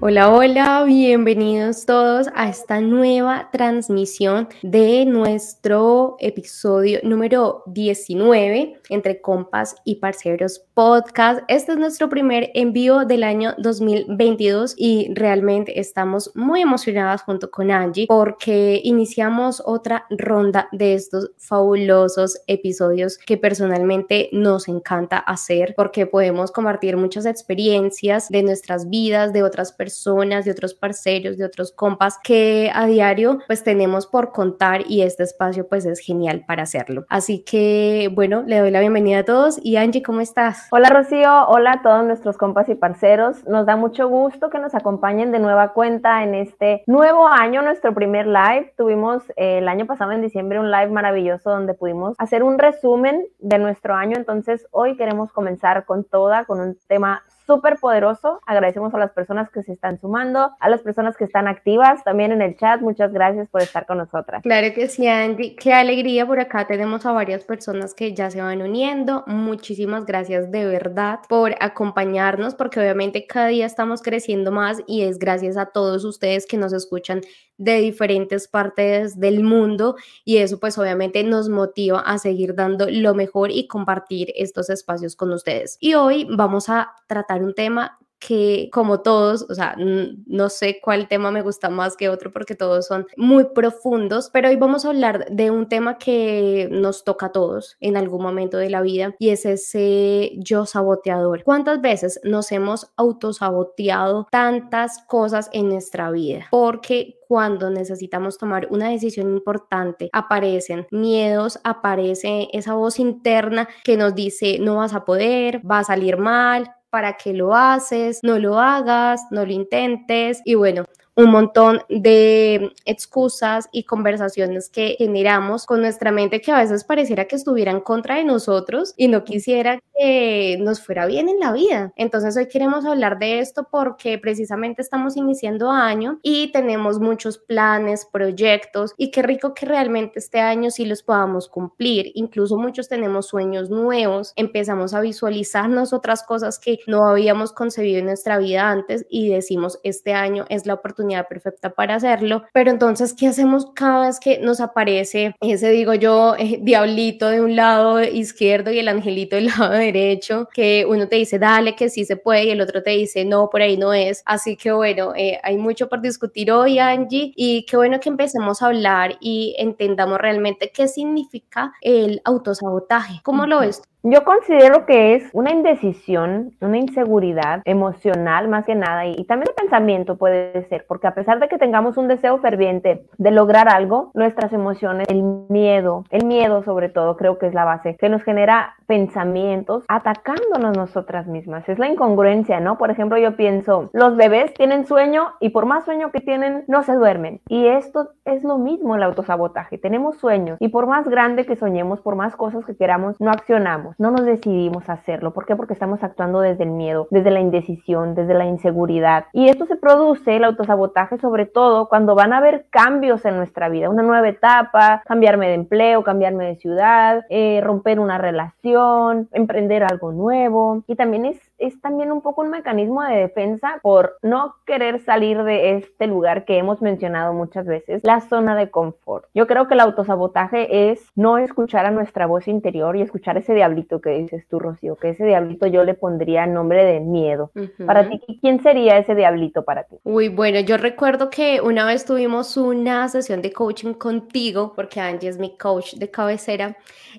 Hola, hola, bienvenidos todos a esta nueva transmisión de nuestro episodio número 19 entre compas y parceros podcast. Este es nuestro primer envío del año 2022 y realmente estamos muy emocionadas junto con Angie porque iniciamos otra ronda de estos fabulosos episodios que personalmente nos encanta hacer porque podemos compartir muchas experiencias de nuestras vidas, de otras personas personas, de otros parceros, de otros compas que a diario pues tenemos por contar y este espacio pues es genial para hacerlo. Así que bueno, le doy la bienvenida a todos y Angie, ¿cómo estás? Hola Rocío, hola a todos nuestros compas y parceros. Nos da mucho gusto que nos acompañen de nueva cuenta en este nuevo año, nuestro primer live. Tuvimos eh, el año pasado en diciembre un live maravilloso donde pudimos hacer un resumen de nuestro año. Entonces hoy queremos comenzar con toda, con un tema súper poderoso. Agradecemos a las personas que se están sumando, a las personas que están activas también en el chat. Muchas gracias por estar con nosotras. Claro que sí, Angie. Qué alegría por acá. Tenemos a varias personas que ya se van uniendo. Muchísimas gracias de verdad por acompañarnos, porque obviamente cada día estamos creciendo más y es gracias a todos ustedes que nos escuchan de diferentes partes del mundo y eso pues obviamente nos motiva a seguir dando lo mejor y compartir estos espacios con ustedes. Y hoy vamos a tratar un tema que como todos, o sea, no sé cuál tema me gusta más que otro porque todos son muy profundos, pero hoy vamos a hablar de un tema que nos toca a todos en algún momento de la vida y es ese yo saboteador. ¿Cuántas veces nos hemos autosaboteado tantas cosas en nuestra vida? Porque cuando necesitamos tomar una decisión importante, aparecen miedos, aparece esa voz interna que nos dice no vas a poder, va a salir mal, para qué lo haces, no lo hagas, no lo intentes y bueno, un montón de excusas y conversaciones que generamos con nuestra mente que a veces pareciera que estuviera en contra de nosotros y no quisiera que nos fuera bien en la vida. Entonces hoy queremos hablar de esto porque precisamente estamos iniciando año y tenemos muchos planes, proyectos y qué rico que realmente este año sí los podamos cumplir. Incluso muchos tenemos sueños nuevos, empezamos a visualizarnos otras cosas que no habíamos concebido en nuestra vida antes y decimos este año es la oportunidad perfecta para hacerlo, pero entonces, ¿qué hacemos cada vez que nos aparece ese, digo yo, eh, diablito de un lado izquierdo y el angelito del lado derecho, que uno te dice, dale, que sí se puede, y el otro te dice, no, por ahí no es. Así que bueno, eh, hay mucho por discutir hoy, Angie, y qué bueno que empecemos a hablar y entendamos realmente qué significa el autosabotaje. ¿Cómo lo ves? Yo considero que es una indecisión, una inseguridad emocional más que nada y, también de pensamiento puede ser, porque a pesar de que tengamos un deseo ferviente de lograr algo, nuestras emociones, el miedo, el miedo sobre todo creo que es la base, que nos genera pensamientos atacándonos nosotras mismas. Es la incongruencia, ¿no? Por ejemplo, yo pienso, los bebés tienen sueño y por más sueño que tienen, no se duermen. Y esto es lo mismo el autosabotaje. Tenemos sueños y por más grande que soñemos, por más cosas que queramos, no accionamos no nos decidimos a hacerlo. ¿Por qué? Porque estamos actuando desde el miedo, desde la indecisión, desde la inseguridad. Y esto se produce, el autosabotaje, sobre todo cuando van a haber cambios en nuestra vida, una nueva etapa, cambiarme de empleo, cambiarme de ciudad, eh, romper una relación, emprender algo nuevo. Y también es es también un poco un mecanismo de defensa por no querer salir de este lugar que hemos mencionado muchas veces, la zona de confort. Yo creo que el autosabotaje es no escuchar a nuestra voz interior y escuchar ese diablito que dices tú, Rocío, que ese diablito yo le pondría nombre de miedo. Para ti, ¿quién sería ese diablito para ti? Uy, bueno, yo recuerdo que una vez tuvimos una sesión de coaching contigo, porque Angie es mi coach de cabecera,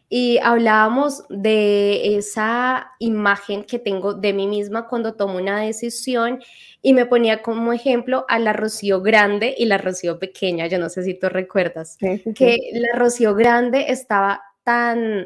y hablábamos de esa imagen que tengo de mí misma cuando tomo una decisión y me ponía como ejemplo a la Rocío grande y la Rocío pequeña, yo no sé si tú recuerdas, que la Rocío grande estaba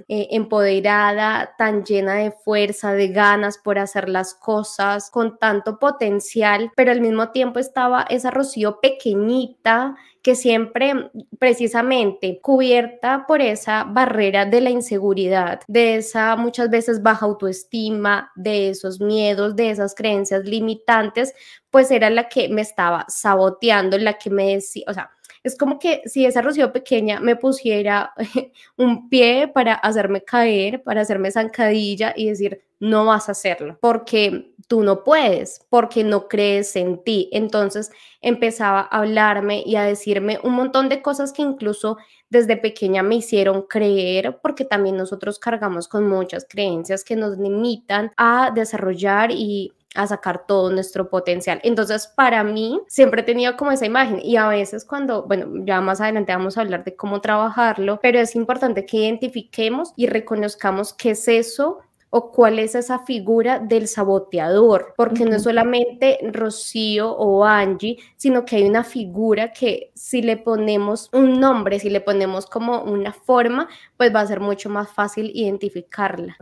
eh, empoderada, tan llena de fuerza, de ganas por hacer las cosas, con tanto potencial, pero al mismo tiempo estaba esa Rocío pequeñita que siempre precisamente cubierta por esa barrera de la inseguridad, de esa muchas veces baja autoestima, de esos miedos, de esas creencias limitantes, pues era la que me estaba saboteando, la que me decía, o sea, es como que si esa Rocío pequeña me pusiera un pie para hacerme caer, para hacerme zancadilla y decir, no vas a hacerlo, porque tú no puedes, porque no crees en ti. Entonces empezaba a hablarme y a decirme un montón de cosas que incluso desde pequeña me hicieron creer, porque también nosotros cargamos con muchas creencias que nos limitan a desarrollar y a sacar todo nuestro potencial. Entonces, para mí, siempre he tenido como esa imagen y a veces cuando, bueno, ya más adelante vamos a hablar de cómo trabajarlo, pero es importante que identifiquemos y reconozcamos qué es eso o cuál es esa figura del saboteador, porque no es solamente Rocío o Angie, sino que hay una figura que si le ponemos un nombre, si le ponemos como una forma, pues va a ser mucho más fácil identificarla.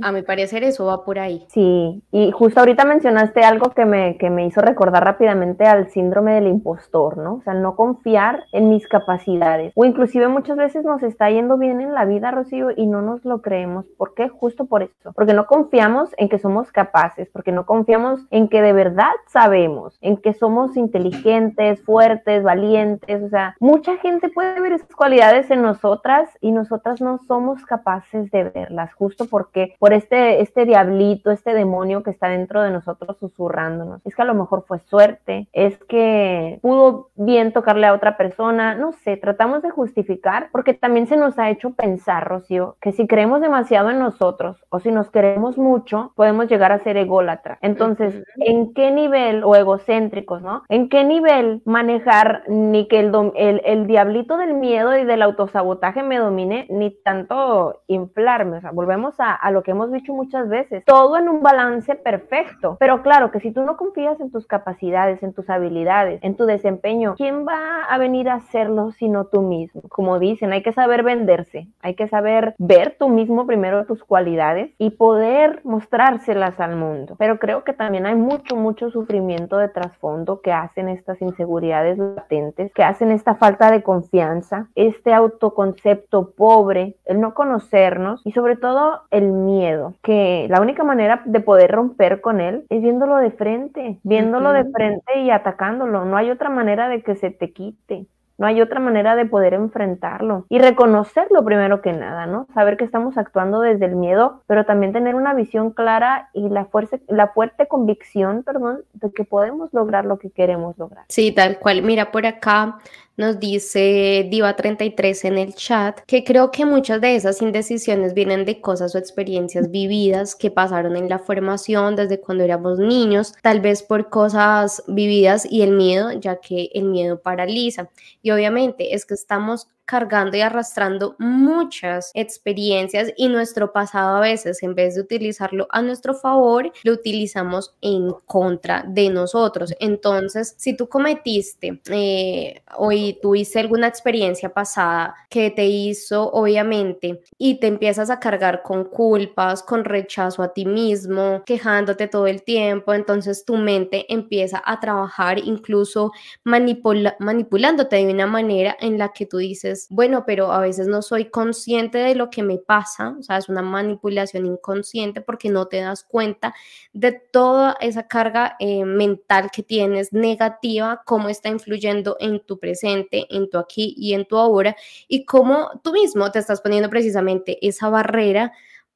A mi parecer eso va por ahí. Sí, y justo ahorita mencionaste algo que me, que me hizo recordar rápidamente al síndrome del impostor, ¿no? O sea, no confiar en mis capacidades. O inclusive muchas veces nos está yendo bien en la vida, Rocío, y no nos lo creemos. ¿Por qué? Justo por eso porque no confiamos en que somos capaces, porque no confiamos en que de verdad sabemos, en que somos inteligentes, fuertes, valientes, o sea, mucha gente puede ver esas cualidades en nosotras y nosotras no somos capaces de verlas, justo porque por este, este diablito, este demonio que está dentro de nosotros susurrándonos. Es que a lo mejor fue suerte, es que pudo bien tocarle a otra persona, no sé, tratamos de justificar porque también se nos ha hecho pensar, Rocío, que si creemos demasiado en nosotros o si nos queremos mucho, podemos llegar a ser ególatras. Entonces, ¿en qué nivel, o egocéntricos, ¿no? ¿En qué nivel manejar ni que el, el, el diablito del miedo y del autosabotaje me domine, ni tanto inflarme? O sea, volvemos a, a lo que hemos dicho muchas veces, todo en un balance perfecto. Pero claro que si tú no confías en tus capacidades, en tus habilidades, en tu desempeño, ¿quién va a venir a hacerlo sino tú mismo? Como dicen, hay que saber venderse, hay que saber ver tú mismo primero tus cualidades y poder mostrárselas al mundo. Pero creo que también hay mucho, mucho sufrimiento de trasfondo que hacen estas inseguridades latentes, que hacen esta falta de confianza, este autoconcepto pobre, el no conocernos y sobre todo el miedo, que la única manera de poder romper con él es viéndolo de frente, viéndolo de frente y atacándolo. No hay otra manera de que se te quite. No hay otra manera de poder enfrentarlo y reconocerlo primero que nada, ¿no? Saber que estamos actuando desde el miedo, pero también tener una visión clara y la, fuerza, la fuerte convicción, perdón, de que podemos lograr lo que queremos lograr. Sí, tal cual. Mira, por acá nos dice Diva33 en el chat que creo que muchas de esas indecisiones vienen de cosas o experiencias vividas que pasaron en la formación desde cuando éramos niños, tal vez por cosas vividas y el miedo, ya que el miedo paraliza. Y obviamente es que estamos cargando y arrastrando muchas experiencias y nuestro pasado a veces, en vez de utilizarlo a nuestro favor, lo utilizamos en contra de nosotros. Entonces, si tú cometiste eh, o tuviste alguna experiencia pasada que te hizo, obviamente, y te empiezas a cargar con culpas, con rechazo a ti mismo, quejándote todo el tiempo, entonces tu mente empieza a trabajar incluso manipulándote de una manera en la que tú dices, bueno, pero a veces no soy consciente de lo que me pasa, o sea, es una manipulación inconsciente porque no te das cuenta de toda esa carga eh, mental que tienes negativa, cómo está influyendo en tu presente, en tu aquí y en tu ahora, y cómo tú mismo te estás poniendo precisamente esa barrera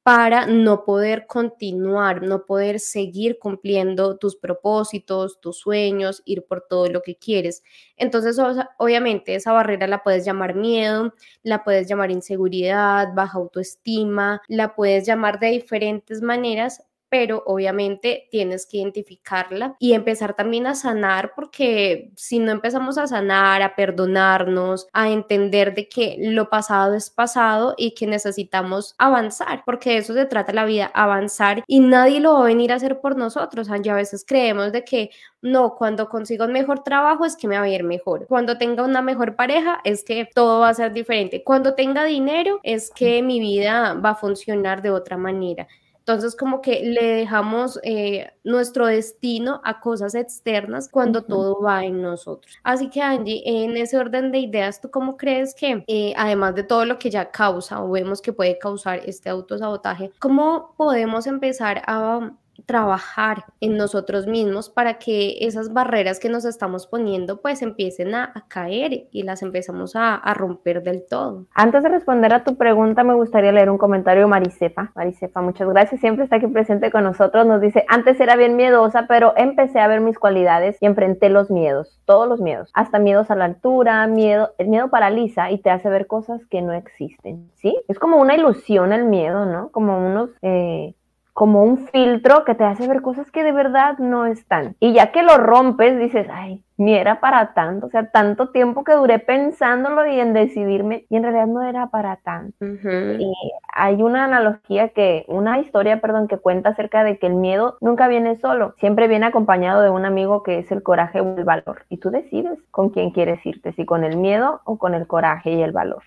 para no poder continuar, no poder seguir cumpliendo tus propósitos, tus sueños, ir por todo lo que quieres. Entonces, obviamente, esa barrera la puedes llamar miedo, la puedes llamar inseguridad, baja autoestima, la puedes llamar de diferentes maneras, pero obviamente tienes que identificarla y empezar también a sanar porque si no empezamos a sanar, a perdonarnos, a entender de que lo pasado es pasado y que necesitamos avanzar, porque de eso se trata la vida, avanzar y nadie lo va a venir a hacer por nosotros. Y a veces creemos de que no, cuando consiga un mejor trabajo es que me va a ir mejor. Cuando tenga una mejor pareja es que todo va a ser diferente. Cuando tenga dinero es que mi vida va a funcionar de otra manera. Entonces, como que le dejamos eh, nuestro destino a cosas externas cuando todo va en nosotros. Así que, Angie, en ese orden de ideas, ¿tú cómo crees que, eh, además de todo lo que ya causa o vemos que puede causar este autosabotaje, cómo podemos empezar a trabajar en nosotros mismos para que esas barreras que nos estamos poniendo pues empiecen a, caer y las empezamos a, romper del todo. Antes de responder a tu pregunta me gustaría leer un comentario de Maricefa. Maricefa, muchas gracias, siempre está aquí presente con nosotros. Nos dice, antes era bien miedosa, pero empecé a ver mis cualidades y enfrenté los miedos, todos los miedos, hasta miedos a la altura, miedo, el miedo paraliza y te hace ver cosas que no existen, ¿sí? Es como una ilusión el miedo, ¿no? Como unos... Eh, como un filtro que te hace ver cosas que de verdad no están. Y ya que lo rompes, dices, ay, ni era para tanto, o sea, tanto tiempo que duré pensándolo y en decidirme, y en realidad no era para tanto. Y hay una analogía que, una historia, perdón, que cuenta acerca de que el miedo nunca viene solo, siempre viene acompañado de un amigo que es el coraje o el valor. Y tú decides con quién quieres irte, si con el miedo o con el coraje y el valor.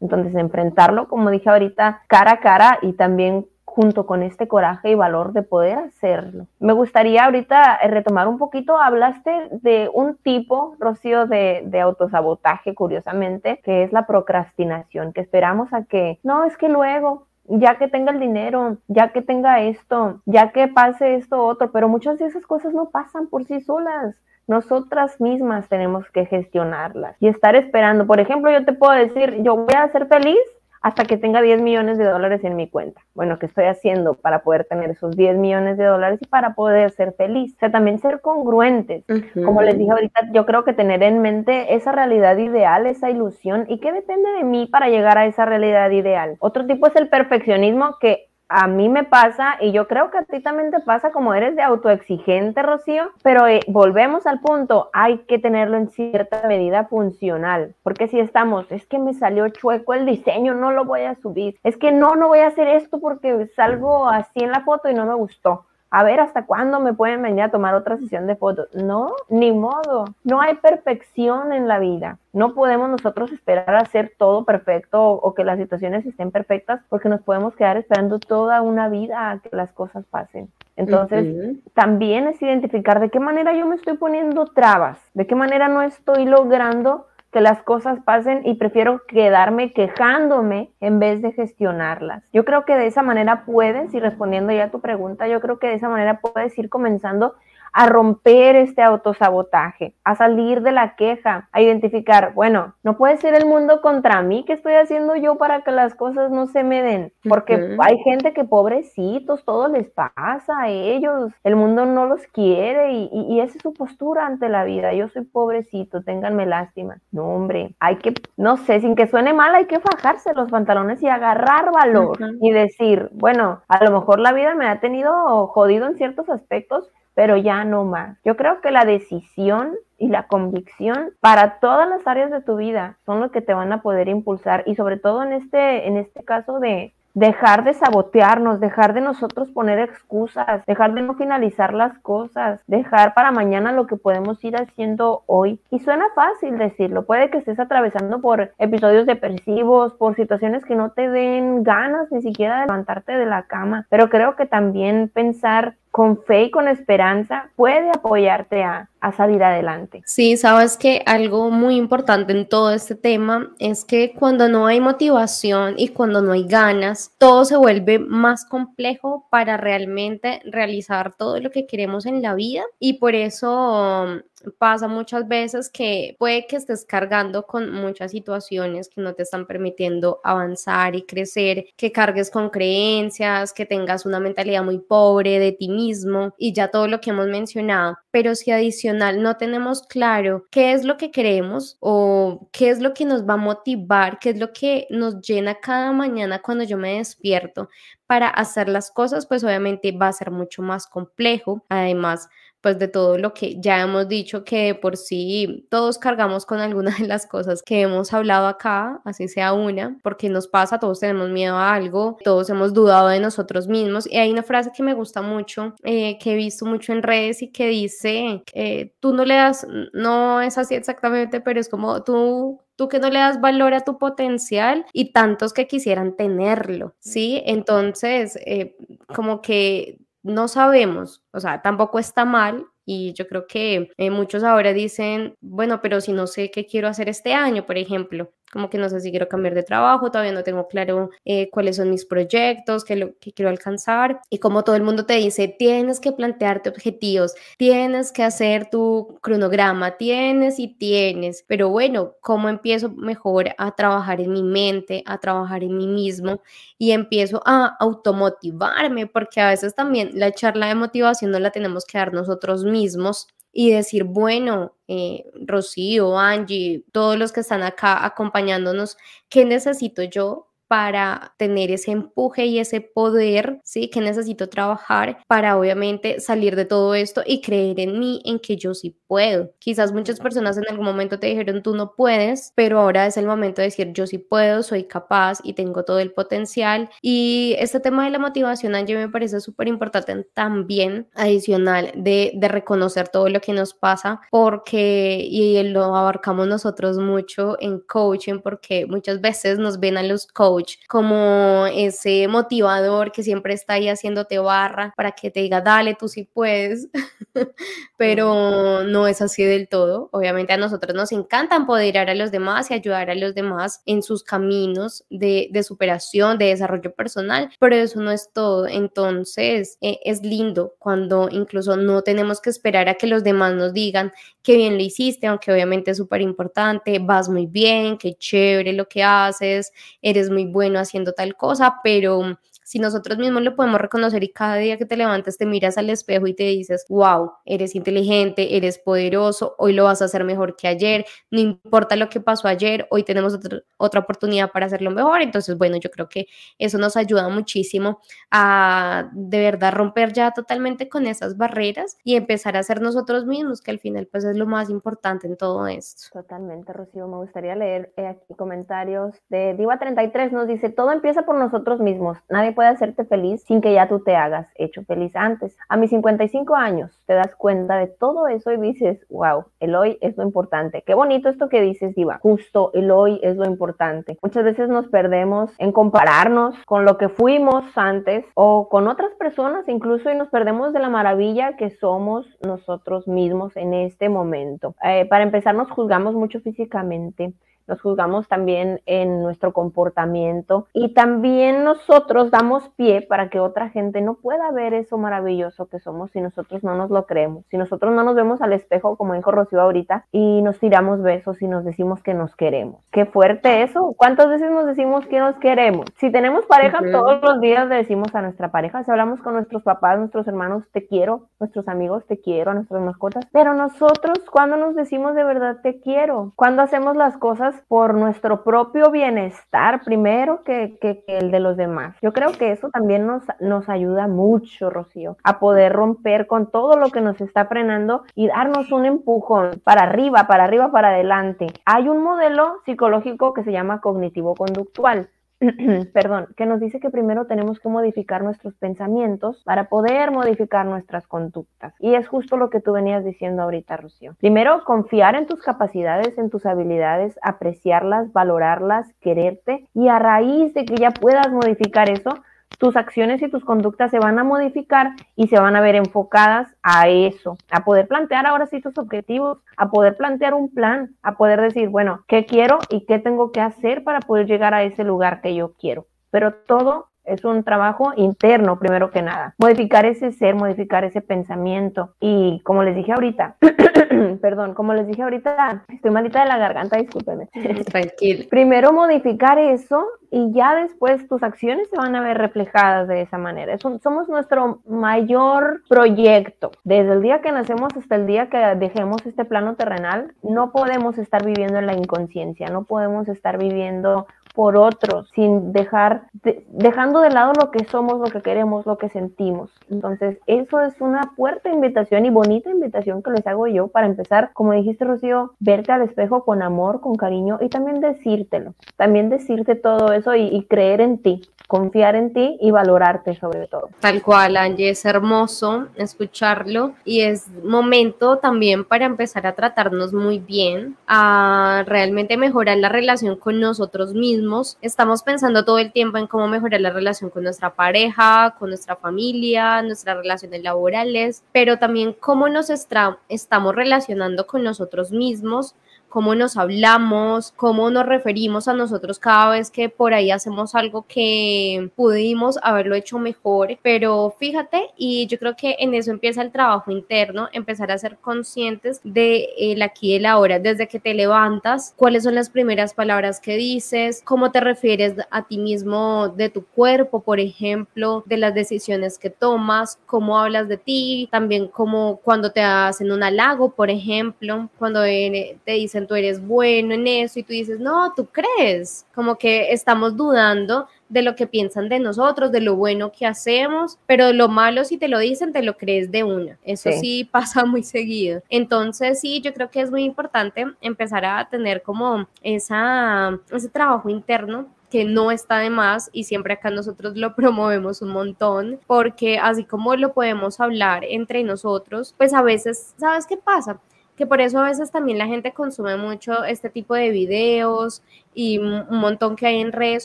Entonces, enfrentarlo, como dije ahorita, cara a cara y también junto con este coraje y valor de poder hacerlo. Me gustaría ahorita eh, retomar un poquito, hablaste de un tipo, Rocío, de, de, autosabotaje, curiosamente, que es la procrastinación, que esperamos a que, no, es que luego, ya que tenga el dinero, ya que tenga esto, ya que pase esto otro, pero muchas de esas cosas no pasan por sí solas. Nosotras mismas tenemos que gestionarlas y estar esperando. Por ejemplo, yo te puedo decir, yo voy a ser feliz hasta que tenga 10 millones de dólares en mi cuenta. Bueno, ¿qué estoy haciendo para poder tener esos 10 millones de dólares y para poder ser feliz? O sea, también ser congruentes. Como les dije ahorita, yo creo que tener en mente esa realidad ideal, esa ilusión y qué depende de mí para llegar a esa realidad ideal. Otro tipo es el perfeccionismo que a mí me pasa y yo creo que a ti también te pasa como eres de autoexigente, Rocío, pero eh, volvemos al punto, hay que tenerlo en cierta medida funcional, porque si estamos, es que me salió chueco el diseño, no lo voy a subir, es que no, no voy a hacer esto porque salgo así en la foto y no me gustó a ver hasta cuándo me pueden venir a tomar otra sesión de fotos. No, ni modo. No hay perfección en la vida. No podemos nosotros esperar a hacer todo perfecto o, que las situaciones estén perfectas porque nos podemos quedar esperando toda una vida a que las cosas pasen. Entonces, también es identificar de qué manera yo me estoy poniendo trabas, de qué manera no estoy logrando que las cosas pasen y prefiero quedarme quejándome en vez de gestionarlas. Yo creo que de esa manera puedes, y respondiendo ya a tu pregunta, yo creo que de esa manera puedes ir comenzando a romper este autosabotaje, a salir de la queja, a identificar, bueno, no puede ser el mundo contra mí, ¿qué estoy haciendo yo para que las cosas no se me den? Porque hay gente que pobrecitos, todo les pasa a ellos, el mundo no los quiere y, y, esa es su postura ante la vida, yo soy pobrecito, ténganme lástima. No, hombre, hay que, no sé, sin que suene mal, hay que fajarse los pantalones y agarrar valor y decir, bueno, a lo mejor la vida me ha tenido jodido en ciertos aspectos, pero ya no más. Yo creo que la decisión y la convicción para todas las áreas de tu vida son lo que te van a poder impulsar y sobre todo en este, en este caso de, dejar de sabotearnos, dejar de nosotros poner excusas, dejar de no finalizar las cosas, dejar para mañana lo que podemos ir haciendo hoy. Y suena fácil decirlo, puede que estés atravesando por episodios depresivos, por situaciones que no te den ganas ni siquiera de levantarte de la cama, pero creo que también pensar con fe y con esperanza puede apoyarte a, salir adelante. Sí, sabes que algo muy importante en todo este tema es que cuando no hay motivación y cuando no hay ganas, todo se vuelve más complejo para realmente realizar todo lo que queremos en la vida y por eso pasa muchas veces que puede que estés cargando con muchas situaciones que no te están permitiendo avanzar y crecer, que cargues con creencias, que tengas una mentalidad muy pobre de ti mismo y ya todo lo que hemos mencionado. Pero si adicionalmente no tenemos claro qué es lo que queremos o qué es lo que nos va a motivar, qué es lo que nos llena cada mañana cuando yo me despierto para hacer las cosas, pues obviamente va a ser mucho más complejo. Además, pues de todo lo que ya hemos dicho que por sí todos cargamos con algunas de las cosas que hemos hablado acá, así sea una, porque nos pasa, todos tenemos miedo a algo, todos hemos dudado de nosotros mismos y hay una frase que me gusta mucho, eh, que he visto mucho en redes y que dice, eh, tú no le das, no es así exactamente, pero es como tú tú que no le das valor a tu potencial y tantos que quisieran tenerlo, ¿sí? Entonces, eh, como que no sabemos, o sea, tampoco está mal y yo creo que eh, muchos ahora dicen, bueno, pero si no sé qué quiero hacer este año, por ejemplo, como que no sé si quiero cambiar de trabajo, todavía no tengo claro eh, cuáles son mis proyectos, qué, lo, que quiero alcanzar. Y como todo el mundo te dice, tienes que plantearte objetivos, tienes que hacer tu cronograma, tienes y tienes. Pero bueno, ¿cómo empiezo mejor a trabajar en mi mente, a trabajar en mí mismo y empiezo a automotivarme? Porque a veces también la charla de motivación no la tenemos que dar nosotros mismos y decir, bueno, eh, Rocío, Angie, todos los que están acá acompañándonos, ¿qué necesito yo para tener ese empuje y ese poder, ¿sí? Que necesito trabajar para obviamente salir de todo esto y creer en mí, en que yo sí puedo. Quizás muchas personas en algún momento te dijeron tú no puedes, pero ahora es el momento de decir yo sí puedo, soy capaz y tengo todo el potencial. Y este tema de la motivación, Angie, me parece súper importante también, adicional de, de reconocer todo lo que nos pasa, porque, y lo abarcamos nosotros mucho en coaching, porque muchas veces nos ven a los coaches como ese motivador que siempre está ahí haciéndote barra para que te diga, dale, tú sí puedes, pero no es así del todo. Obviamente a nosotros nos encanta empoderar a los demás y ayudar a los demás en sus caminos de, superación, de desarrollo personal, pero eso no es todo. Entonces e, es lindo cuando incluso no tenemos que esperar a que los demás nos digan qué bien lo hiciste, aunque obviamente es súper importante, vas muy bien, qué chévere lo que haces, eres muy bueno haciendo tal cosa, pero si nosotros mismos lo podemos reconocer y cada día que te levantas te miras al espejo y te dices, wow, eres inteligente, eres poderoso, hoy lo vas a hacer mejor que ayer, no importa lo que pasó ayer, hoy tenemos otra oportunidad para hacerlo mejor. Entonces, bueno, yo creo que eso nos ayuda muchísimo a de verdad romper ya totalmente con esas barreras y empezar a ser nosotros mismos, que al final pues es lo más importante en todo esto. Totalmente, Rocío. Me gustaría leer eh, aquí comentarios de Diva33, nos dice, todo empieza por nosotros mismos, nadie puede puede hacerte feliz sin que ya tú te hagas hecho feliz antes. A mis 55 años te das cuenta de todo eso y dices, wow, el hoy es lo importante. Qué bonito esto que dices, Diva. Justo el hoy es lo importante. Muchas veces nos perdemos en compararnos con lo que fuimos antes o con otras personas incluso y nos perdemos de la maravilla que somos nosotros mismos en este momento. Eh, para empezar, nos juzgamos mucho físicamente nos juzgamos también en nuestro comportamiento y también nosotros damos pie para que otra gente no pueda ver eso maravilloso que somos si nosotros no nos lo creemos, si nosotros no nos vemos al espejo, como dijo Rocío ahorita, y nos tiramos besos y nos decimos que nos queremos. Qué fuerte eso. ¿Cuántas veces nos decimos que nos queremos? Si tenemos pareja, todos los días le decimos a nuestra pareja, si hablamos con nuestros papás, nuestros hermanos, te quiero, nuestros amigos, te quiero, a nuestras mascotas, pero nosotros, cuando nos decimos de verdad te quiero? Cuando hacemos las cosas por nuestro propio bienestar primero que, el de los demás. Yo creo que eso también nos, nos ayuda mucho, Rocío, a poder romper con todo lo que nos está frenando y darnos un empujón para arriba, para arriba, para adelante. Hay un modelo psicológico que se llama cognitivo-conductual perdón, que nos dice que primero tenemos que modificar nuestros pensamientos para poder modificar nuestras conductas. Y es justo lo que tú venías diciendo ahorita, Rocío. Primero, confiar en tus capacidades, en tus habilidades, apreciarlas, valorarlas, quererte y a raíz de que ya puedas modificar eso, tus acciones y tus conductas se van a modificar y se van a ver enfocadas a eso, a poder plantear ahora sí tus objetivos, a poder plantear un plan, a poder decir, bueno, ¿qué quiero y qué tengo que hacer para poder llegar a ese lugar que yo quiero? Pero todo es un trabajo interno primero que nada. Modificar ese ser, modificar ese pensamiento. Y como les dije ahorita, perdón, como les dije ahorita, estoy malita de la garganta, discúlpenme. Tranquilo. primero modificar eso y ya después tus acciones se van a ver reflejadas de esa manera. somos nuestro mayor proyecto. Desde el día que nacemos hasta el día que dejemos este plano terrenal, no podemos estar viviendo en la inconsciencia, no podemos estar viviendo por otros, sin dejar, dejando de lado lo que somos, lo que queremos, lo que sentimos. Entonces, eso es una fuerte invitación y bonita invitación que les hago yo para empezar, como dijiste, Rocío, verte al espejo con amor, con cariño y también decírtelo, también decirte todo eso y, y creer en ti, confiar en ti y valorarte sobre todo. Tal cual, Angie, es hermoso escucharlo y es momento también para empezar a tratarnos muy bien, a realmente mejorar la relación con nosotros mismos. Estamos pensando todo el tiempo en cómo mejorar la relación con nuestra pareja, con nuestra familia, nuestras relaciones laborales, pero también cómo nos estamos relacionando con nosotros mismos cómo nos hablamos, cómo nos referimos a nosotros cada vez que por ahí hacemos algo que pudimos haberlo hecho mejor. Pero fíjate, y yo creo que en eso empieza el trabajo interno, empezar a ser conscientes de el aquí y el ahora, desde que te levantas, cuáles son las primeras palabras que dices, cómo te refieres a ti mismo de tu cuerpo, por ejemplo, de las decisiones que tomas, cómo hablas de ti, también como cuando te hacen un halago, por ejemplo, cuando te dicen tú eres bueno en eso y tú dices, no, tú crees, como que estamos dudando de lo que piensan de nosotros, de lo bueno que hacemos, pero lo malo si te lo dicen, te lo crees de una. Eso sí. pasa muy seguido. Entonces sí, yo creo que es muy importante empezar a tener como esa, ese trabajo interno que no está de más y siempre acá nosotros lo promovemos un montón porque así como lo podemos hablar entre nosotros, pues a veces, ¿sabes qué pasa? Que por eso a veces también la gente consume mucho este tipo de videos y un montón que hay en redes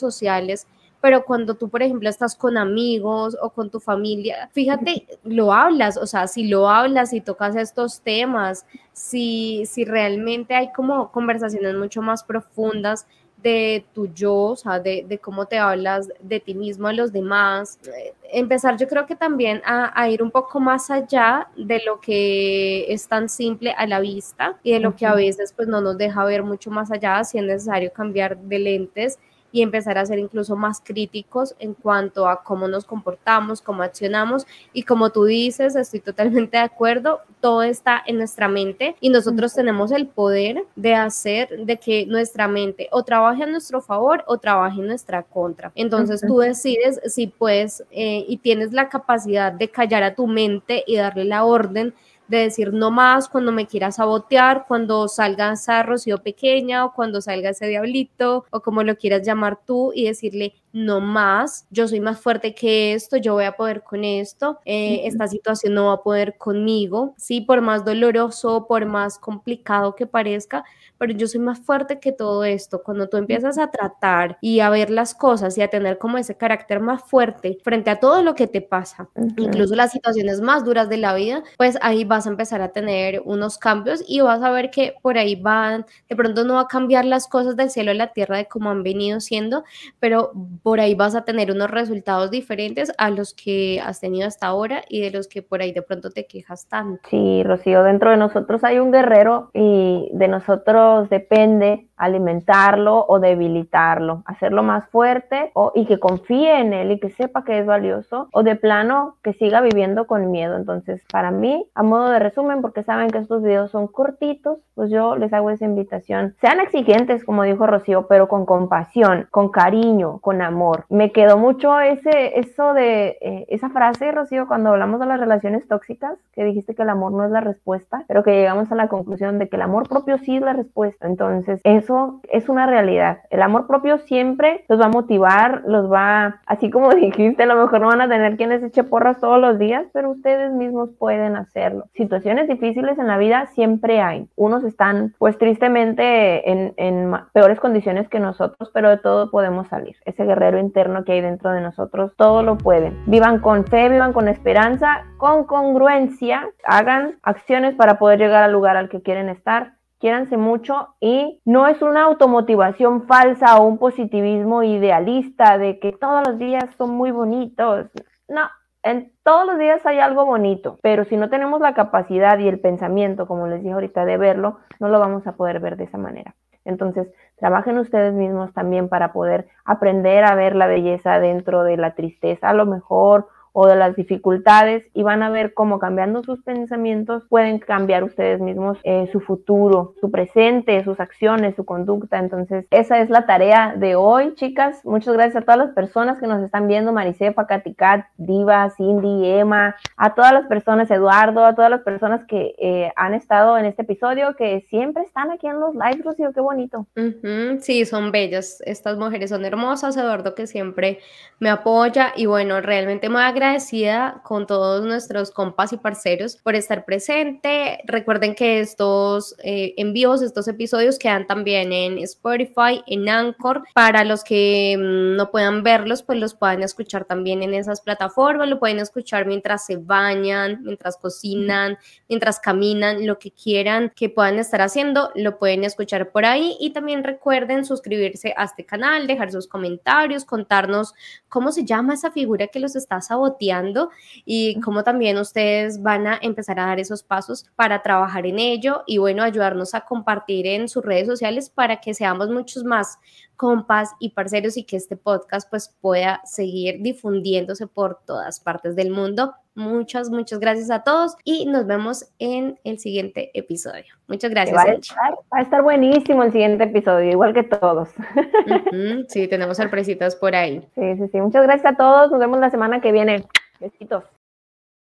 sociales, pero cuando tú, por ejemplo, estás con amigos o con tu familia, fíjate, lo hablas, o sea, si lo hablas y tocas estos temas, si, si realmente hay como conversaciones mucho más profundas de tu yo, o sea, de, cómo te hablas de ti mismo a los demás. Empezar yo creo que también a, ir un poco más allá de lo que es tan simple a la vista y de lo que a veces pues no nos deja ver mucho más allá si es necesario cambiar de lentes y empezar a ser incluso más críticos en cuanto a cómo nos comportamos, cómo accionamos. Y como tú dices, estoy totalmente de acuerdo, todo está en nuestra mente y nosotros tenemos el poder de hacer de que nuestra mente o trabaje a nuestro favor o trabaje en nuestra contra. Entonces tú decides si puedes eh, y tienes la capacidad de callar a tu mente y darle la orden de decir no más cuando me quieras sabotear, cuando salga esa Rocío pequeña o cuando salga ese diablito o como lo quieras llamar tú y decirle no más, yo soy más fuerte que esto, yo voy a poder con esto, eh, esta situación no va a poder conmigo, sí, por más doloroso, por más complicado que parezca, pero yo soy más fuerte que todo esto. Cuando tú empiezas a tratar y a ver las cosas y a tener como ese carácter más fuerte frente a todo lo que te pasa, incluso las situaciones más duras de la vida, pues ahí vas a empezar a tener unos cambios y vas a ver que por ahí van, de pronto no va a cambiar las cosas del cielo a la tierra de como han venido siendo, pero por ahí vas a tener unos resultados diferentes a los que has tenido hasta ahora y de los que por ahí de pronto te quejas tanto. Sí, Rocío, dentro de nosotros hay un guerrero y de nosotros depende alimentarlo o debilitarlo, hacerlo más fuerte o, y que confíe en él y que sepa que es valioso o de plano que siga viviendo con miedo. Entonces, para mí, a modo de resumen, porque saben que estos videos son cortitos, pues yo les hago esa invitación. Sean exigentes, como dijo Rocío, pero con compasión, con cariño, con amor. Me quedó mucho ese, eso de eh, esa frase, Rocío, cuando hablamos de las relaciones tóxicas, que dijiste que el amor no es la respuesta, pero que llegamos a la conclusión de que el amor propio sí es la respuesta. Entonces, es eso es una realidad. El amor propio siempre los va a motivar, los va, así como dijiste, a lo mejor no van a tener quienes eche porras todos los días, pero ustedes mismos pueden hacerlo. Situaciones difíciles en la vida siempre hay. Unos están, pues tristemente, en, en peores condiciones que nosotros, pero de todo podemos salir. Ese interno que hay dentro de nosotros, todo lo pueden. Vivan con fe, vivan con esperanza, con congruencia, hagan acciones para poder llegar al lugar al que quieren estar quiéranse mucho y no es una automotivación falsa o un positivismo idealista de que todos los días son muy bonitos. No, en todos los días hay algo bonito, pero si no tenemos la capacidad y el pensamiento, como les dije ahorita, de verlo, no lo vamos a poder ver de esa manera. Entonces, trabajen ustedes mismos también para poder aprender a ver la belleza dentro de la tristeza, a lo mejor o de las dificultades y van a ver cómo cambiando sus pensamientos pueden cambiar ustedes mismos eh, su futuro, su presente, sus acciones, su conducta. Entonces, esa es la tarea de hoy, chicas. Muchas gracias a todas las personas que nos están viendo, Maricefa, Katikat, Diva, Cindy, Emma, a todas las personas, Eduardo, a todas las personas que eh, han estado en este episodio, que siempre están aquí en los lives, Rocío, qué bonito. Sí, son bellas. Estas mujeres son hermosas, Eduardo que siempre me apoya y bueno, realmente me agradezco agradecida con todos nuestros compas y parceros por estar presente. Recuerden que estos eh, envíos, estos episodios quedan también en Spotify, en Anchor. Para los que mm, no puedan verlos, pues los pueden escuchar también en esas plataformas. Lo pueden escuchar mientras se bañan, mientras cocinan, mientras caminan, lo que quieran que puedan estar haciendo, lo pueden escuchar por ahí. Y también recuerden suscribirse a este canal, dejar sus comentarios, contarnos cómo se llama esa figura que los está saboteando y cómo también ustedes van a empezar a dar esos pasos para trabajar en ello y bueno, ayudarnos a compartir en sus redes sociales para que seamos muchos más compas y parceros y que este podcast pues pueda seguir difundiéndose por todas partes del mundo. Muchas, muchas gracias a todos y nos vemos en el siguiente episodio. Muchas gracias. Va a, estar, va a estar buenísimo el siguiente episodio, igual que todos. sí, tenemos sorpresitas por ahí. Sí, sí, sí. Muchas gracias a todos. Nos vemos la semana que viene. Besitos.